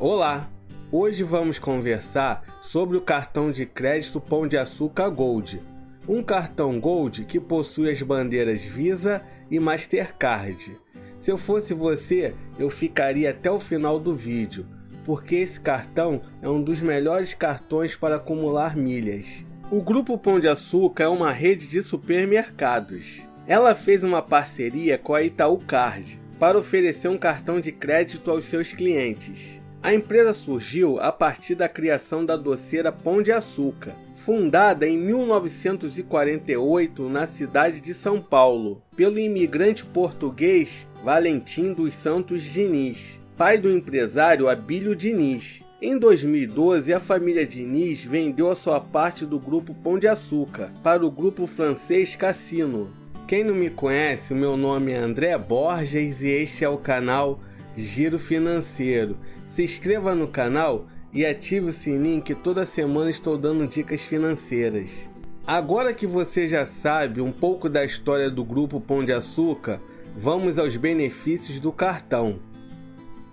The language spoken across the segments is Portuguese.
Olá! Hoje vamos conversar sobre o cartão de crédito Pão de Açúcar Gold. Um cartão Gold que possui as bandeiras Visa e Mastercard. Se eu fosse você, eu ficaria até o final do vídeo, porque esse cartão é um dos melhores cartões para acumular milhas. O Grupo Pão de Açúcar é uma rede de supermercados. Ela fez uma parceria com a Itaú Card para oferecer um cartão de crédito aos seus clientes. A empresa surgiu a partir da criação da doceira Pão de Açúcar, fundada em 1948 na cidade de São Paulo, pelo imigrante português Valentim dos Santos Diniz, pai do empresário Abílio Diniz. Em 2012, a família Diniz vendeu a sua parte do grupo Pão de Açúcar para o grupo francês Cassino. Quem não me conhece, meu nome é André Borges e este é o canal Giro Financeiro se inscreva no canal e ative o sininho que toda semana estou dando dicas financeiras. Agora que você já sabe um pouco da história do grupo Pão de Açúcar, vamos aos benefícios do cartão.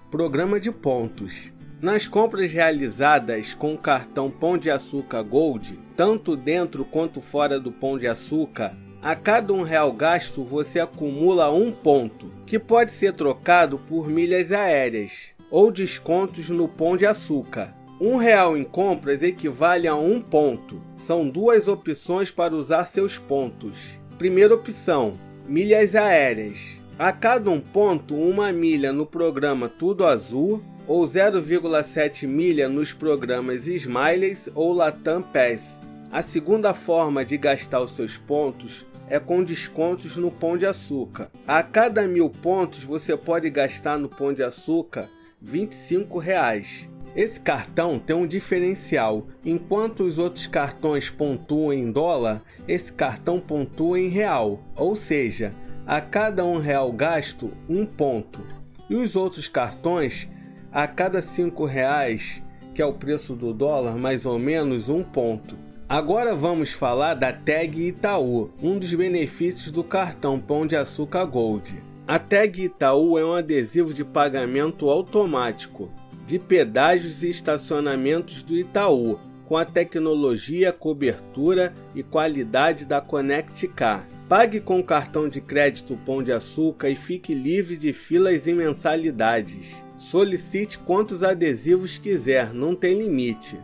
Programa de pontos. Nas compras realizadas com o cartão Pão de Açúcar Gold, tanto dentro quanto fora do Pão de Açúcar, a cada um real gasto você acumula um ponto, que pode ser trocado por milhas aéreas ou descontos no Pão de Açúcar. Um real em compras equivale a um ponto. São duas opções para usar seus pontos. Primeira opção: milhas aéreas. A cada um ponto, uma milha no programa Tudo Azul ou 0,7 milha nos programas Smileys ou Latam Pass. A segunda forma de gastar os seus pontos é com descontos no Pão de Açúcar. A cada mil pontos você pode gastar no Pão de Açúcar 25 reais. Esse cartão tem um diferencial. Enquanto os outros cartões pontuam em dólar, esse cartão pontua em real. Ou seja, a cada um real gasto, um ponto. E os outros cartões, a cada cinco reais, que é o preço do dólar, mais ou menos um ponto. Agora vamos falar da tag Itaú, um dos benefícios do cartão Pão de Açúcar Gold. A tag Itaú é um adesivo de pagamento automático de pedágios e estacionamentos do Itaú, com a tecnologia, cobertura e qualidade da Connect Car. Pague com cartão de crédito Pão de Açúcar e fique livre de filas e mensalidades. Solicite quantos adesivos quiser, não tem limite.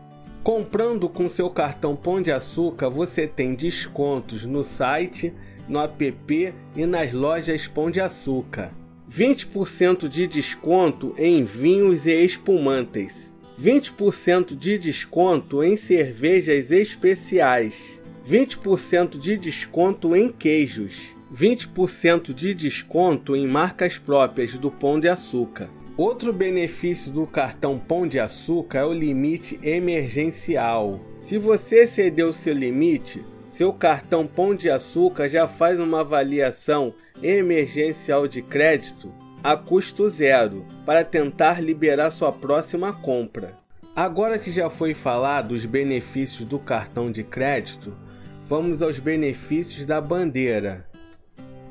Comprando com seu cartão Pão de Açúcar, você tem descontos no site no app e nas lojas Pão de Açúcar. 20% de desconto em vinhos e espumantes. 20% de desconto em cervejas especiais. 20% de desconto em queijos. 20% de desconto em marcas próprias do Pão de Açúcar. Outro benefício do cartão Pão de Açúcar é o limite emergencial. Se você exceder o seu limite, seu cartão Pão de Açúcar já faz uma avaliação emergencial de crédito a custo zero para tentar liberar sua próxima compra. Agora que já foi falado os benefícios do cartão de crédito, vamos aos benefícios da bandeira.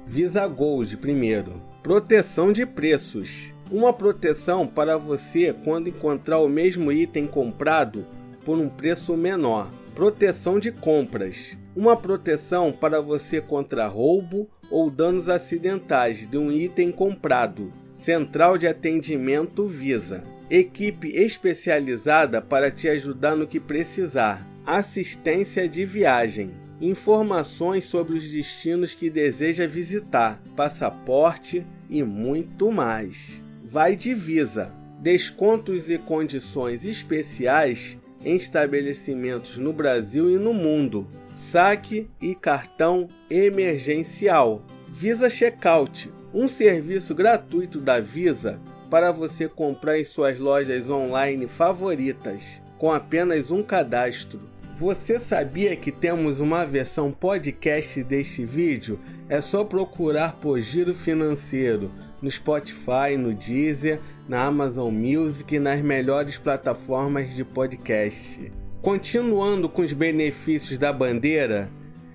Visa Gold primeiro. Proteção de preços. Uma proteção para você quando encontrar o mesmo item comprado por um preço menor. Proteção de compras uma proteção para você contra roubo ou danos acidentais de um item comprado. Central de Atendimento Visa. Equipe especializada para te ajudar no que precisar. Assistência de viagem. Informações sobre os destinos que deseja visitar, passaporte e muito mais. Vai de Visa. Descontos e condições especiais em estabelecimentos no Brasil e no mundo saque e cartão emergencial. Visa Checkout, um serviço gratuito da Visa para você comprar em suas lojas online favoritas, com apenas um cadastro. Você sabia que temos uma versão podcast deste vídeo? É só procurar por Giro Financeiro no Spotify, no Deezer, na Amazon Music e nas melhores plataformas de podcast. Continuando com os benefícios da bandeira,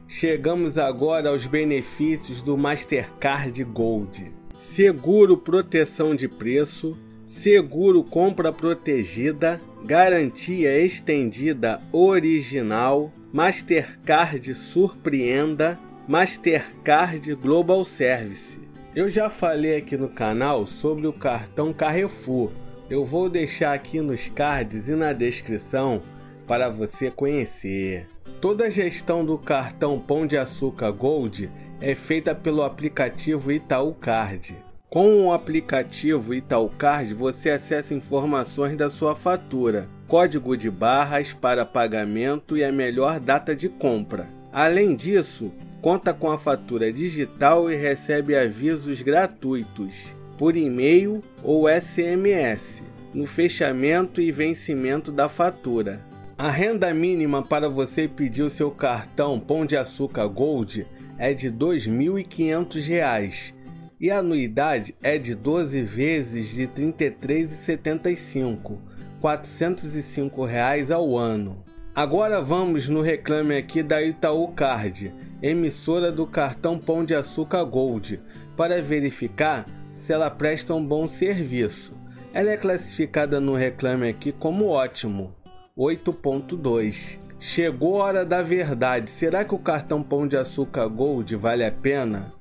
chegamos agora aos benefícios do Mastercard Gold. Seguro proteção de preço, seguro compra protegida, garantia estendida original, Mastercard surpreenda, Mastercard Global Service. Eu já falei aqui no canal sobre o cartão Carrefour. Eu vou deixar aqui nos cards e na descrição para você conhecer. Toda a gestão do cartão Pão de Açúcar Gold é feita pelo aplicativo Itaú Card. Com o aplicativo Itaú Card, você acessa informações da sua fatura, código de barras para pagamento e a melhor data de compra. Além disso, conta com a fatura digital e recebe avisos gratuitos por e-mail ou SMS no fechamento e vencimento da fatura. A renda mínima para você pedir o seu cartão Pão de Açúcar Gold é de R$ 2.500 e a anuidade é de 12 vezes de R$ 33,75, 405 reais ao ano. Agora vamos no reclame aqui da Itaú Card, emissora do cartão Pão de Açúcar Gold, para verificar se ela presta um bom serviço. Ela é classificada no reclame aqui como ótimo, 8.2. Chegou a hora da verdade. Será que o cartão Pão de Açúcar Gold vale a pena?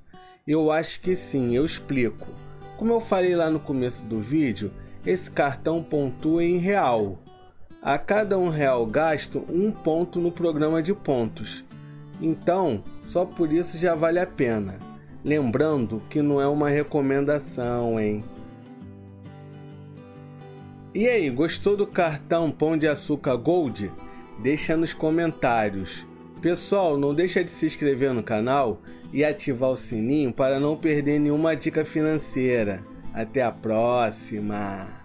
Eu acho que sim, eu explico. Como eu falei lá no começo do vídeo, esse cartão pontua em real. A cada um real gasto, um ponto no programa de pontos. Então, só por isso já vale a pena. Lembrando que não é uma recomendação, hein? E aí, gostou do cartão Pão de Açúcar Gold? Deixa nos comentários. Pessoal, não deixa de se inscrever no canal e ativar o sininho para não perder nenhuma dica financeira. Até a próxima!